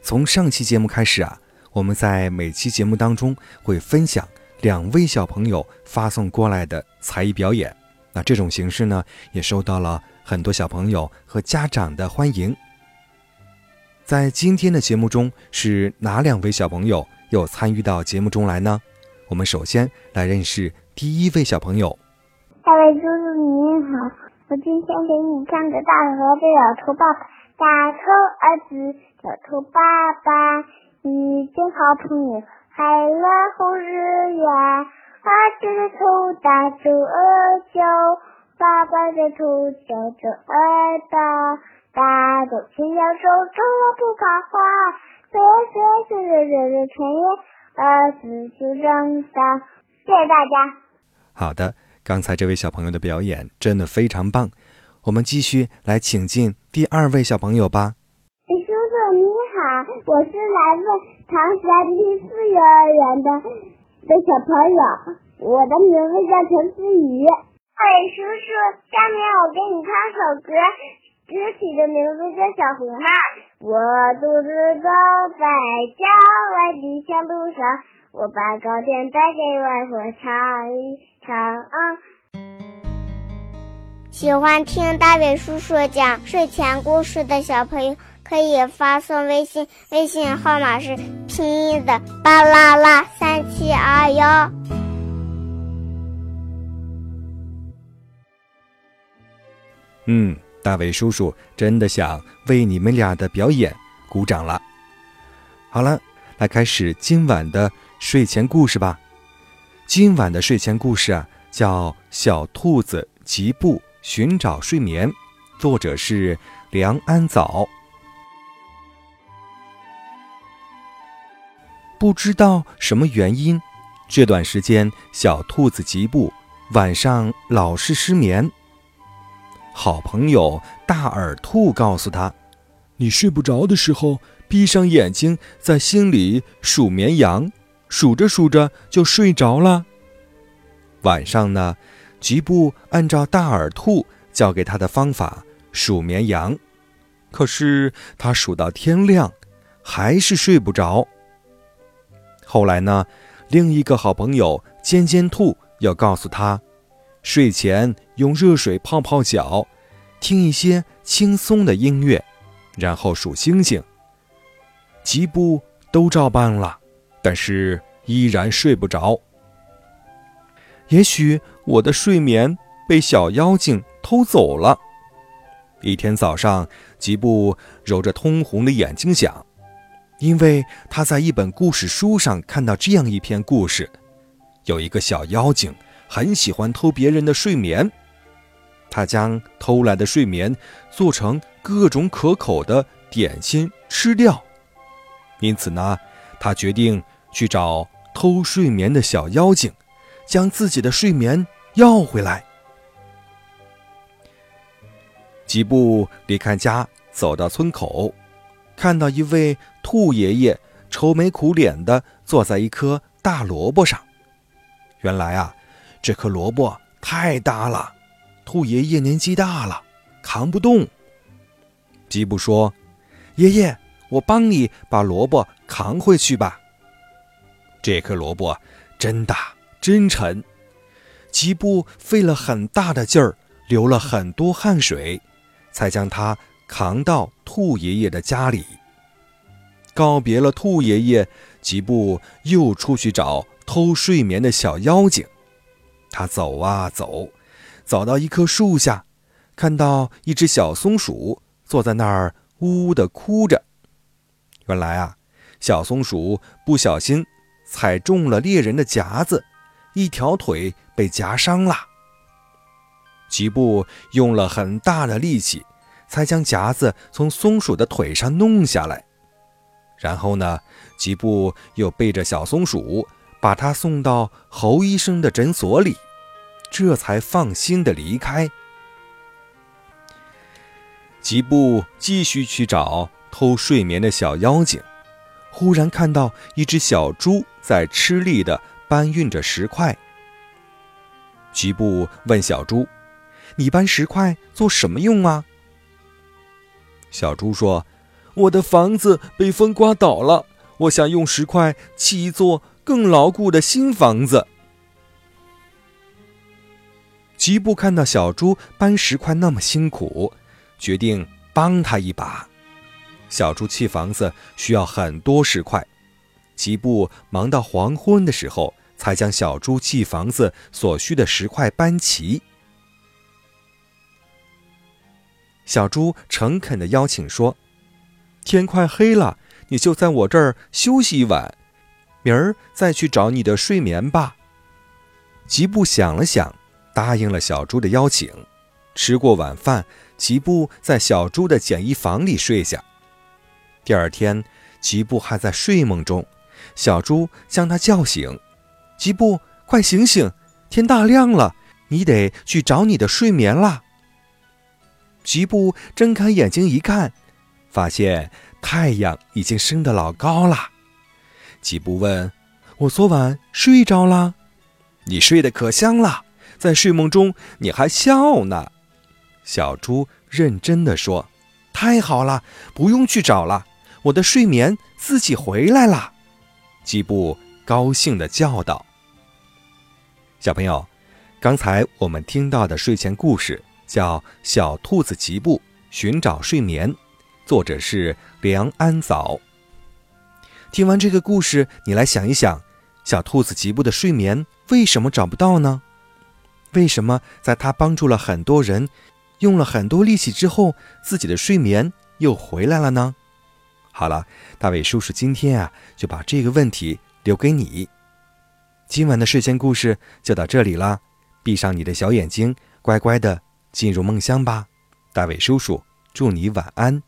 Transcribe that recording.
从上期节目开始啊，我们在每期节目当中会分享两位小朋友发送过来的才艺表演。那这种形式呢，也受到了很多小朋友和家长的欢迎。在今天的节目中，是哪两位小朋友又参与到节目中来呢？我们首先来认识第一位小朋友。大伟叔叔你好，我今天给你唱个大河的小兔爸爸，大头儿子。小头爸爸，遇见好朋友，海了红日圆。儿子的头大头儿小，爸爸的头小头儿大。大头牵小手，走了不怕花。岁岁岁岁岁岁春夜，儿子就长大。谢谢大家。好的，刚才这位小朋友的表演真的非常棒。我们继续来请进第二位小朋友吧。叔叔你好我是来自唐山第四幼儿园的的小朋友，我的名字叫陈思雨。哎叔叔，下面我给你唱首歌，歌曲的名字叫《小红帽》。我独自走在郊外的小路上，我把糕点带给外婆尝一尝。喜欢听大伟叔叔讲睡前故事的小朋友。可以发送微信，微信号码是拼音的巴啦啦三七二幺。嗯，大伟叔叔真的想为你们俩的表演鼓掌了。好了，来开始今晚的睡前故事吧。今晚的睡前故事啊，叫《小兔子吉布寻找睡眠》，作者是梁安早。不知道什么原因，这段时间小兔子吉布晚上老是失眠。好朋友大耳兔告诉他：“你睡不着的时候，闭上眼睛，在心里数绵羊，数着数着就睡着了。”晚上呢，吉布按照大耳兔教给他的方法数绵羊，可是他数到天亮，还是睡不着。后来呢，另一个好朋友尖尖兔要告诉他，睡前用热水泡泡脚，听一些轻松的音乐，然后数星星。吉布都照办了，但是依然睡不着。也许我的睡眠被小妖精偷走了。一天早上，吉布揉着通红的眼睛想。因为他在一本故事书上看到这样一篇故事：有一个小妖精很喜欢偷别人的睡眠，他将偷来的睡眠做成各种可口的点心吃掉。因此呢，他决定去找偷睡眠的小妖精，将自己的睡眠要回来。几步离开家，走到村口。看到一位兔爷爷愁眉苦脸地坐在一颗大萝卜上，原来啊，这颗萝卜太大了，兔爷爷年纪大了，扛不动。吉布说：“爷爷，我帮你把萝卜扛回去吧。”这颗萝卜真大真沉，吉布费了很大的劲儿，流了很多汗水，才将它。扛到兔爷爷的家里，告别了兔爷爷，吉布又出去找偷睡眠的小妖精。他走啊走，走到一棵树下，看到一只小松鼠坐在那儿，呜呜地哭着。原来啊，小松鼠不小心踩中了猎人的夹子，一条腿被夹伤了。吉布用了很大的力气。才将夹子从松鼠的腿上弄下来，然后呢，吉布又背着小松鼠，把它送到侯医生的诊所里，这才放心的离开。吉布继续去找偷睡眠的小妖精，忽然看到一只小猪在吃力的搬运着石块。吉布问小猪：“你搬石块做什么用啊？”小猪说：“我的房子被风刮倒了，我想用石块砌一座更牢固的新房子。”吉布看到小猪搬石块那么辛苦，决定帮他一把。小猪砌房子需要很多石块，吉布忙到黄昏的时候。才将小猪砌房子所需的石块搬齐。小猪诚恳的邀请说：“天快黑了，你就在我这儿休息一晚，明儿再去找你的睡眠吧。”吉布想了想，答应了小猪的邀请。吃过晚饭，吉布在小猪的简易房里睡下。第二天，吉布还在睡梦中，小猪将他叫醒。吉布，快醒醒！天大亮了，你得去找你的睡眠啦。吉布睁开眼睛一看，发现太阳已经升得老高了。吉布问：“我昨晚睡着了？你睡得可香了，在睡梦中你还笑呢。”小猪认真的说：“太好了，不用去找了，我的睡眠自己回来了。”吉布高兴的叫道。小朋友，刚才我们听到的睡前故事叫《小兔子吉布寻找睡眠》，作者是梁安早。听完这个故事，你来想一想，小兔子吉布的睡眠为什么找不到呢？为什么在他帮助了很多人，用了很多力气之后，自己的睡眠又回来了呢？好了，大伟叔叔今天啊，就把这个问题留给你。今晚的睡前故事就到这里啦，闭上你的小眼睛，乖乖的进入梦乡吧。大伟叔叔祝你晚安。